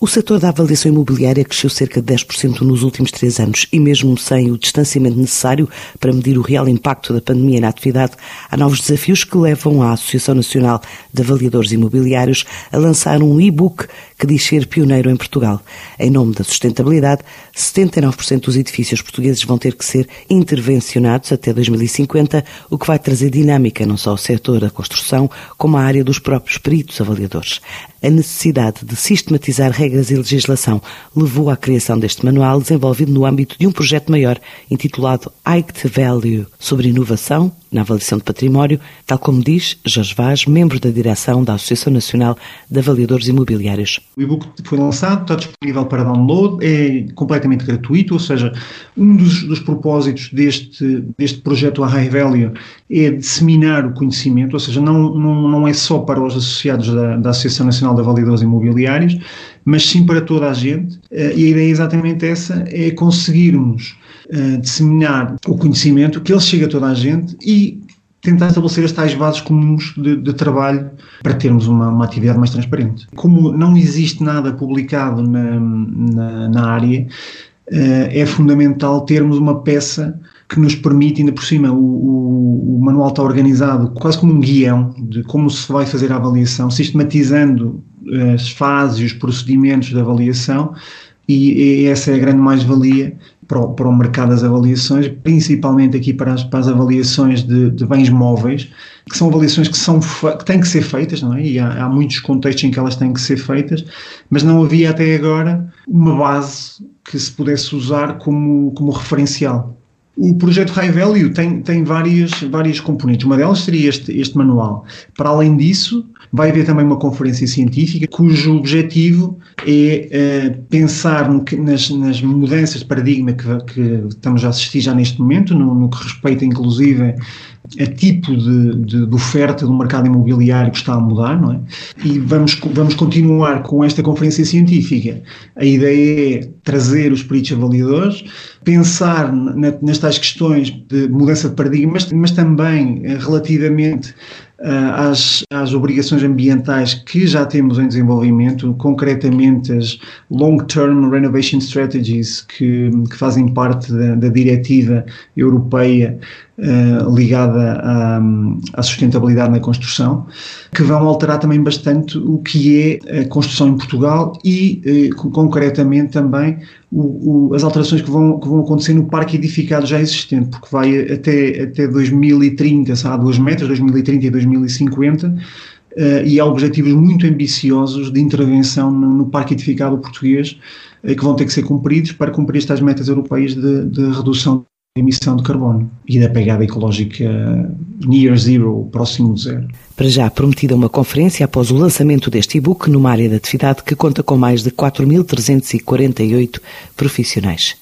O setor da avaliação imobiliária cresceu cerca de 10% nos últimos três anos e, mesmo sem o distanciamento necessário para medir o real impacto da pandemia na atividade, há novos desafios que levam a Associação Nacional de Avaliadores Imobiliários a lançar um e-book que diz ser pioneiro em Portugal. Em nome da sustentabilidade, 79% dos edifícios portugueses vão ter que ser intervencionados até 2050, o que vai trazer dinâmica não só ao setor da construção, como à área dos próprios peritos avaliadores. A necessidade de sistematizar regras e legislação levou à criação deste manual desenvolvido no âmbito de um projeto maior intitulado Act Value sobre inovação na avaliação de património, tal como diz Jorge Vaz, membro da direção da Associação Nacional de Avaliadores Imobiliários. O e-book foi lançado, está disponível para download, é completamente gratuito, ou seja, um dos, dos propósitos deste, deste projeto a High Value é disseminar o conhecimento, ou seja, não, não, não é só para os associados da, da Associação Nacional de Avaliadores Imobiliários, mas sim para toda a gente. Eh, e a ideia é exatamente essa, é conseguirmos uh, disseminar o conhecimento, que ele chegue a toda a gente e tentar estabelecer as tais bases comuns de, de trabalho para termos uma, uma, atividade mais transparente. Como não existe nada publicado na, na, na área, uh, é fundamental termos uma peça que nos permite, ainda por cima, o, o, o, manual está organizado quase como um guião de como se vai fazer a avaliação, sistematizando as fases e os procedimentos de avaliação, e, e essa é a grande mais-valia para, para, o mercado das avaliações, principalmente aqui para as, para as avaliações de, de, bens móveis, que são avaliações que, são, que têm que ser feitas, não é? E há, há muitos contextos em que elas têm que ser feitas, mas não havia até agora uma base que se pudesse usar como, como referencial. O projeto High Value tem, tem várias, várias componentes. Uma delas seria este, este manual. Para além disso, vai haver também uma conferência científica cujo objetivo é uh, pensar no que, nas, nas, mudanças de paradigma que, que, estamos a assistir já neste momento, no, no que respeita inclusive a tipo de, de, de, oferta do mercado imobiliário que está a mudar, não é? E vamos, vamos continuar com esta conferência científica. A ideia é trazer os peritos avaliadores, pensar tais questões de mudança de paradigmas, mas também eh, relativamente às, às obrigações ambientais que já temos em desenvolvimento, concretamente as Long-Term Renovation Strategies, que, que fazem parte da, da diretiva europeia uh, ligada à, à, sustentabilidade na construção, que vão alterar também bastante o que é a construção em Portugal e, uh, concretamente, também o, o, as alterações que vão, que vão acontecer no parque edificado já existente, porque vai até, até 2030, há duas metas, 2030 e 2050, uh, e há objetivos muito ambiciosos de intervenção no, no parque edificado português uh, que vão ter que ser cumpridos para cumprir estas metas europeias de, de redução emissão de carbono e da pegada ecológica near zero, próximo zero. Para já prometida uma conferência após o lançamento deste e-book numa área de atividade que conta com mais de 4.348 profissionais.